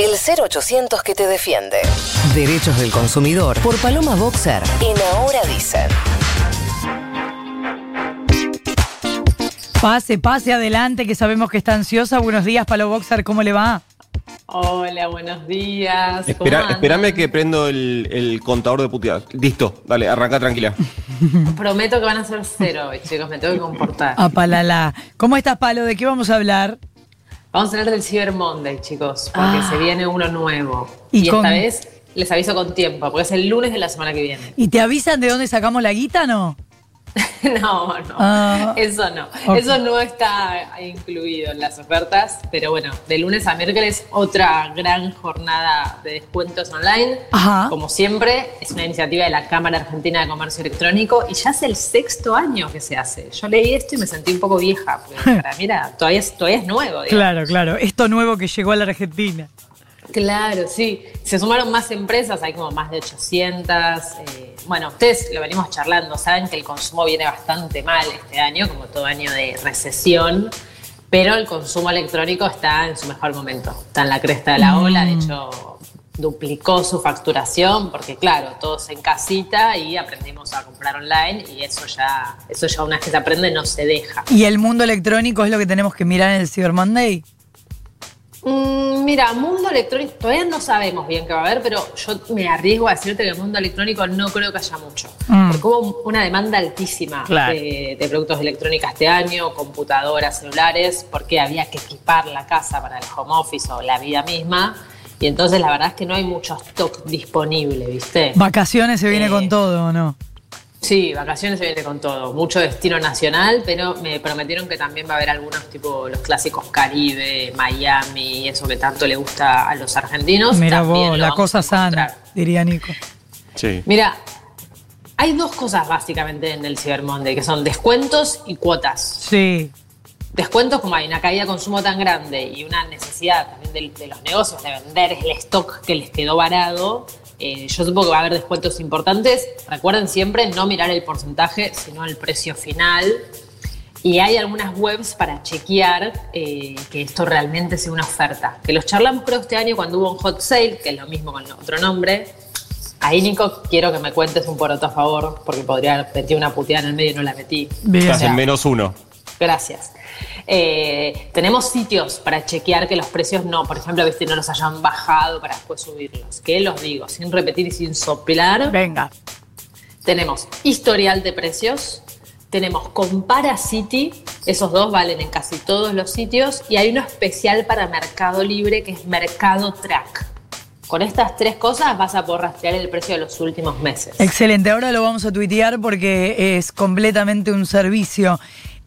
El 0800 que te defiende. Derechos del consumidor por Paloma Boxer en Ahora Dicen. Pase, pase adelante, que sabemos que está ansiosa. Buenos días, Palo Boxer, ¿cómo le va? Hola, buenos días. ¿Cómo Espera, espérame que prendo el, el contador de puteadas. Listo, dale, arranca tranquila. Prometo que van a ser cero hoy, chicos, me tengo que comportar. A palala. ¿Cómo estás, Palo? ¿De qué vamos a hablar? Vamos a hablar del Cyber Monday, chicos, porque Ah. se viene uno nuevo. Y Y, con- esta vez les aviso con tiempo, porque es el lunes de la semana que viene. ¿Y te avisan de dónde sacamos la guita, no? no, no, Ah. eso no. Ok. Eso no está incluido en las ofertas, pero bueno, de lunes a miércoles otra gran jornada de descuentos online. Ajá. Como siempre, es una iniciativa de la Cámara Argentina de Comercio Electrónico y ya es el sexto año que se hace. Yo leí esto y me sentí un poco vieja, porque para mí todavía, es, todavía es nuevo. digamos. Claro, claro. Esto nuevo que llegó a la Argentina. Claro, sí. Se sumaron más empresas, hay como más de 800. eh, bueno, ustedes lo venimos charlando, saben que el consumo viene bastante mal este año, como todo año de recesión, pero el consumo electrónico está en su mejor momento, está en la cresta de la ola, de hecho duplicó su facturación porque claro, todos en casita y aprendimos a comprar online y eso ya, eso ya una vez que se aprende no se deja. ¿Y el mundo electrónico es lo que tenemos que mirar en el Cyber Monday? Mm, mira, mundo electrónico, todavía no sabemos bien qué va a haber, pero yo me arriesgo a decirte que el mundo electrónico no creo que haya mucho. Mm. Porque hubo una demanda altísima Claro. de, de productos de electrónica este año, computadoras, celulares, porque había que equipar la casa para el home office o la vida misma. Y entonces la verdad es que no hay mucho stock disponible, ¿viste? ¿Vacaciones se viene Eh, con todo o no? Sí, vacaciones se viene con todo. Mucho destino nacional, pero me prometieron que también va a haber algunos tipo los clásicos Caribe, Miami, eso que tanto le gusta a los argentinos. Mira también vos, la cosa a sana, diría Nico. Sí. Mira, hay dos cosas básicamente en el Cyber Monday, que son descuentos y cuotas. Sí. Descuentos como hay una caída de consumo tan grande y una necesidad también de, de los negocios de vender el stock que les quedó varado, eh, yo supongo que va a haber descuentos importantes. Recuerden siempre no mirar el porcentaje, sino el precio final. Y hay algunas webs para chequear eh, que esto realmente sea una oferta. Que los charlamos creo este año cuando hubo un hot sale, que es lo mismo con otro nombre. Ahí, Nico, quiero que me cuentes un poroto a favor, porque podría haber metido una puteada en el medio y no la metí. Bien. Estás O sea, en menos uno. Gracias. Eh, tenemos sitios para chequear que los precios no, por ejemplo, viste, no los hayan bajado para después subirlos. Que los digo, sin repetir y sin soplar. Venga. Tenemos historial de precios, tenemos Compara City, esos dos valen en casi todos los sitios, y hay uno especial para Mercado Libre que es Mercado Track. Con estas tres cosas vas a poder rastrear el precio de los últimos meses. Excelente, ahora lo vamos a tuitear porque es completamente un servicio.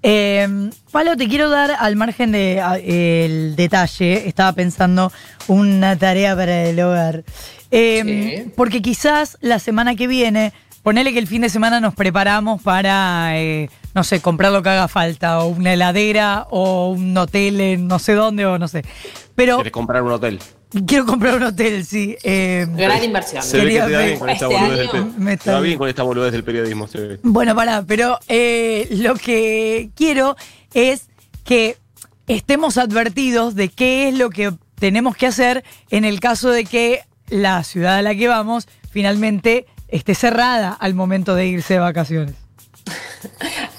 Eh, Palo, te quiero dar al margen del de, el detalle, estaba pensando una tarea para el hogar. Eh, Sí. Porque quizás la semana que viene, ponele que el fin de semana nos preparamos para, eh, no sé, comprar lo que haga falta, o una heladera, o un hotel en no sé dónde, o no sé. Pero ¿Quieres comprar un hotel? Quiero comprar un hotel, sí. Eh, Gran inversión. Se ve que Quería te da ver- bien con esta Este boludez del me te da bien con esta boludez del periodismo. se ve. Bueno, pará, pero eh, lo que quiero es que estemos advertidos de qué es lo que tenemos que hacer en el caso de que la ciudad a la que vamos finalmente esté cerrada al momento de irse de vacaciones.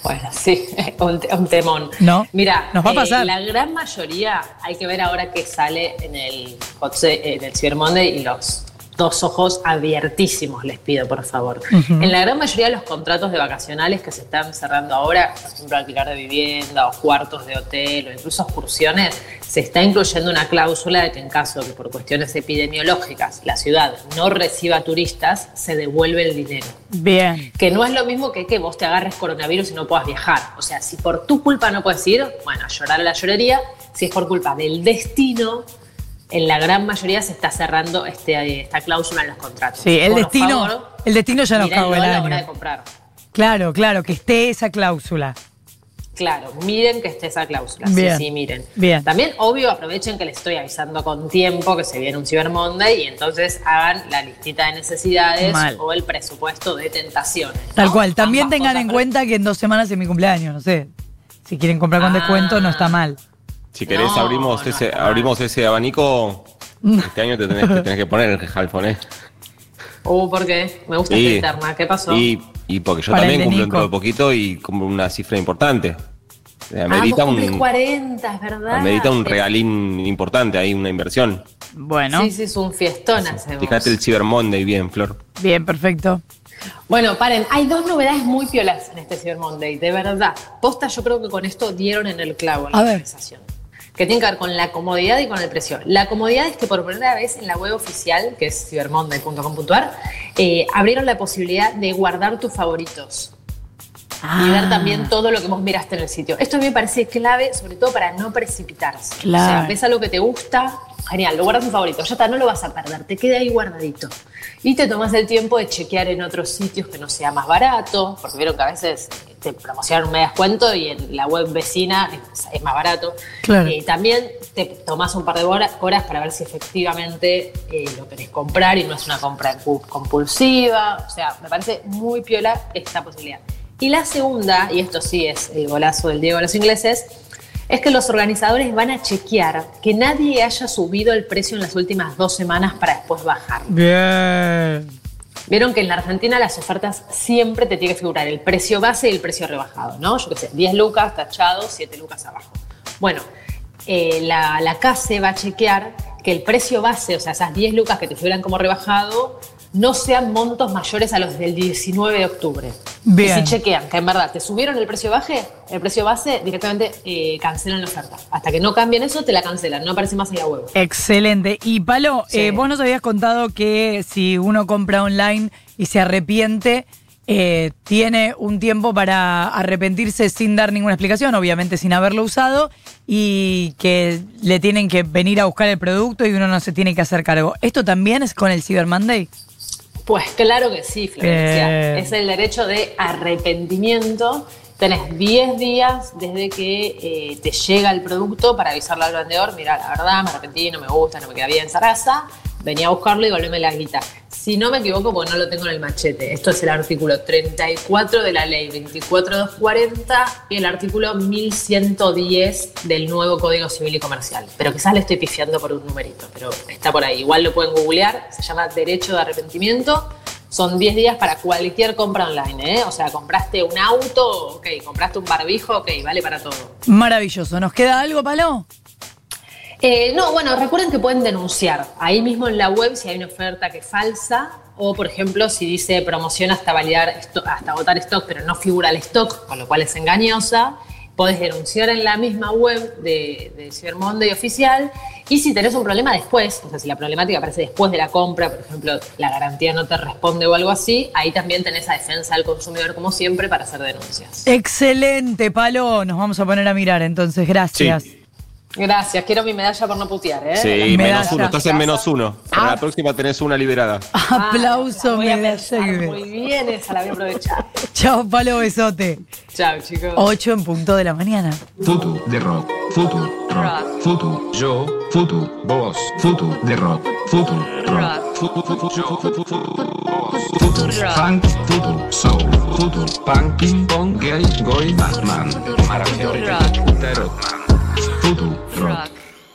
Bueno, sí, un, un temón. No, Mira, nos va a eh, pasar. la gran mayoría, hay que ver ahora qué sale en el, en el Cyber Monday y los dos ojos abiertísimos, les pido, por favor. En la gran mayoría de los contratos de vacacionales que se están cerrando ahora, por ejemplo, alquilar de vivienda o cuartos de hotel o incluso excursiones, se está incluyendo una cláusula de que en caso de que por cuestiones epidemiológicas la ciudad no reciba turistas, se devuelve el dinero. Bien. Que no es lo mismo que que vos te agarres coronavirus y no puedas viajar. O sea, si por tu culpa no puedes ir, bueno, llorar a la llorería. Si es por culpa del destino, en la gran mayoría se está cerrando este, esta cláusula en los contratos. Sí, el Por destino, favor, el destino ya nos cagó el a la hora de comprar. Claro, claro, que esté esa cláusula. Claro, miren que esté esa cláusula. Bien, Sí, sí, miren. bien. También, obvio, aprovechen que les estoy avisando con tiempo que se viene un Cyber Monday y entonces hagan la listita de necesidades Mal. o el presupuesto de tentaciones. Tal cual. También Ambas tengan en cuenta que en dos semanas es mi cumpleaños, no sé. Si quieren comprar con Ah. descuento, no está mal. Si querés, No, abrimos, no ese, abrimos ese abanico. Este año te tenés, te tenés que poner el halfon, ¿eh? Uh, ¿por qué? Me gusta Y- esta interna. ¿Qué pasó? Y, y porque yo Para también cumplo dentro de poquito y cumplo una cifra importante. Eh, ah, Amerita cumplís un, 40, es verdad. amerita un Es- regalín importante, ahí una inversión. Bueno, Sí, sí, es un fiestón hacemos. Fíjate el Cyber Monday bien, Flor. bien, perfecto. Bueno, paren, hay dos novedades muy piolas en este Cyber Monday, de verdad. Posta, yo creo que con esto dieron en el clavo en la A ver. Que tiene que ver con la comodidad y con el precio. La comodidad es que por primera vez en la web oficial, que es cybermonday.com.ar, eh, abrieron la posibilidad de guardar tus favoritos. Y ver también todo lo que vos miraste en el sitio. Esto a mí me parece clave, sobre todo para no precipitarse. Claro. O sea, ves algo que te gusta, genial, lo guardas en favorito, ya está, no lo vas a perder, te queda ahí guardadito. Y te tomas el tiempo de chequear en otros sitios que no sea más barato, porque vieron que a veces te promocionan un medio descuento y en la web vecina es, es más barato. Claro. Eh, también te tomas un par de hora- horas para ver si efectivamente eh, lo querés comprar y no es una compra compulsiva. O sea, me parece muy piola esta posibilidad. Y la segunda, y esto sí es el golazo del Diego de los ingleses, es que los organizadores van a chequear que nadie haya subido el precio en las últimas dos semanas para después bajar. Bien. Vieron que en la Argentina las ofertas siempre te tiene que figurar el precio base y el precio rebajado, ¿no? Yo qué sé, 10 lucas tachado, 7 lucas abajo. Bueno, eh, la, la CASE va a chequear que el precio base, o sea, esas 10 lucas que te figuran como rebajado, no sean montos mayores a los del 19 de octubre. Bien. Y si chequean que en verdad te subieron el precio base, el precio base, directamente eh, cancelan la oferta. Hasta que no cambien eso, te la cancelan, no aparece más en la web. Excelente. Y Palo, Sí. eh, vos nos habías contado que si uno compra online y se arrepiente, eh, tiene un tiempo para arrepentirse sin dar ninguna explicación, obviamente sin haberlo usado, y que le tienen que venir a buscar el producto y uno no se tiene que hacer cargo. ¿Esto también es con el Cyber Monday? Pues claro que sí, Florencia. Bien. Es el derecho de arrepentimiento. Tenés 10 días desde que eh, te llega el producto para avisarle al vendedor, mira, la verdad, me arrepentí, no me gusta, no me queda bien esa raza, venía a buscarlo y volveme la guita. Si no me equivoco, porque no lo tengo en el machete, esto es el artículo 34 de la ley 24240 y el artículo 1110 del nuevo Código Civil y Comercial. Pero quizás le estoy pifiando por un numerito, pero está por ahí. Igual lo pueden googlear, se llama derecho de arrepentimiento. Son 10 días para cualquier compra online, ¿eh? O sea, compraste un auto, ok, compraste un barbijo, ok, vale para todo. Maravilloso. ¿Nos queda algo, Palo? Eh, no, bueno, recuerden que pueden denunciar ahí mismo en la web si hay una oferta que es falsa o, por ejemplo, si dice promoción hasta validar, hasta agotar stock, pero no figura el stock, con lo cual es engañosa. Podés denunciar en la misma web de, de Cyber Monday oficial. Y si tenés un problema después, o sea, si la problemática aparece después de la compra, por ejemplo, la garantía no te responde o algo así, ahí también tenés a defensa del consumidor, como siempre, para hacer denuncias. Excelente, Palo. Nos vamos a poner a mirar entonces. Gracias. Sí. Gracias, quiero mi medalla por no putear, ¿eh? Sí, medalla. menos uno. Estás en menos uno. Para la próxima tenés una liberada. Aplauso, Ah, medalla Muy bien, esa la voy a aprovechar. Chao, Palo, besote. Chao, chicos. 8 en punto de la mañana. Foto de rock, foto rock, foto yo, foto vos, foto de rock, foto rock, foto foto yo, vos, foto funk, foto soul, foto punk, ping pong, gay, goy, Batman, maravilloso, foto